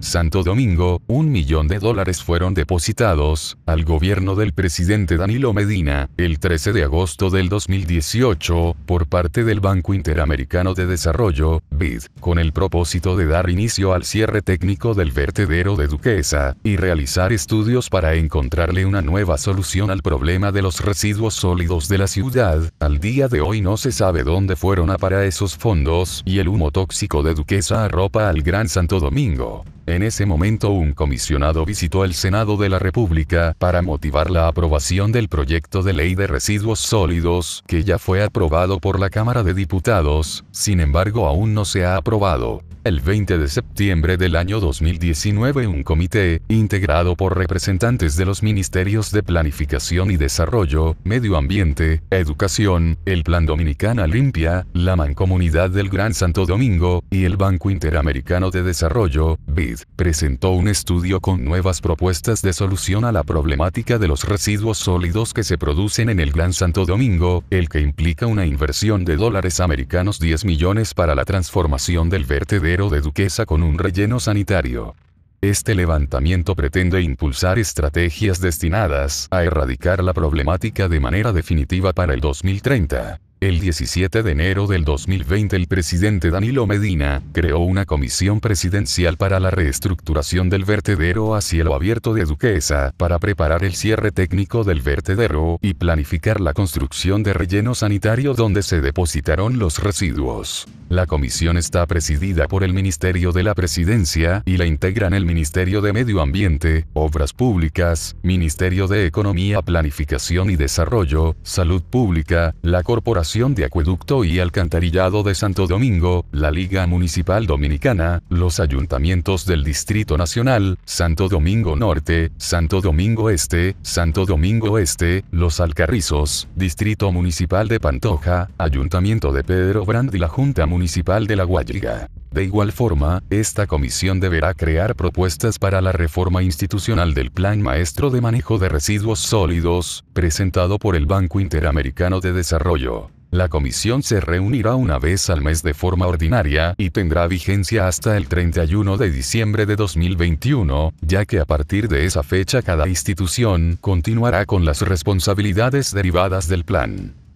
Santo Domingo, un millón de dólares fueron depositados al gobierno del presidente Danilo Medina el 13 de agosto del 2018 por parte del Banco Interamericano de Desarrollo, BID, con el propósito de dar inicio al cierre técnico del vertedero de Duquesa y realizar estudios para encontrarle una nueva solución al problema de los residuos sólidos de la ciudad. Al día de hoy no se sabe dónde fueron a parar esos fondos y el humo tóxico de Duquesa arropa al Gran Santo Domingo. En ese momento un comisionado visitó el Senado de la República para motivar la aprobación del proyecto de ley de residuos sólidos, que ya fue aprobado por la Cámara de Diputados, sin embargo aún no se ha aprobado. El 20 de septiembre del año 2019 un comité, integrado por representantes de los Ministerios de Planificación y Desarrollo, Medio Ambiente, Educación, el Plan Dominicana Limpia, la Mancomunidad del Gran Santo Domingo, y el Banco Interamericano de Desarrollo, BID, presentó un estudio con nuevas propuestas de solución a la problemática de los residuos sólidos que se producen en el Gran Santo Domingo, el que implica una inversión de dólares americanos 10 millones para la transformación del vertedero de Duquesa con un relleno sanitario. Este levantamiento pretende impulsar estrategias destinadas a erradicar la problemática de manera definitiva para el 2030. El 17 de enero del 2020 el presidente Danilo Medina creó una comisión presidencial para la reestructuración del vertedero a cielo abierto de Duquesa para preparar el cierre técnico del vertedero y planificar la construcción de relleno sanitario donde se depositaron los residuos. La comisión está presidida por el Ministerio de la Presidencia y la integran el Ministerio de Medio Ambiente, Obras Públicas, Ministerio de Economía, Planificación y Desarrollo, Salud Pública, la Corporación de Acueducto y Alcantarillado de Santo Domingo, la Liga Municipal Dominicana, los ayuntamientos del Distrito Nacional, Santo Domingo Norte, Santo Domingo Este, Santo Domingo Este, Los Alcarrizos, Distrito Municipal de Pantoja, Ayuntamiento de Pedro Brand y la Junta Municipal de La Guayiga. De igual forma, esta comisión deberá crear propuestas para la reforma institucional del Plan Maestro de Manejo de Residuos Sólidos, presentado por el Banco Interamericano de Desarrollo. La comisión se reunirá una vez al mes de forma ordinaria y tendrá vigencia hasta el 31 de diciembre de 2021, ya que a partir de esa fecha cada institución continuará con las responsabilidades derivadas del plan.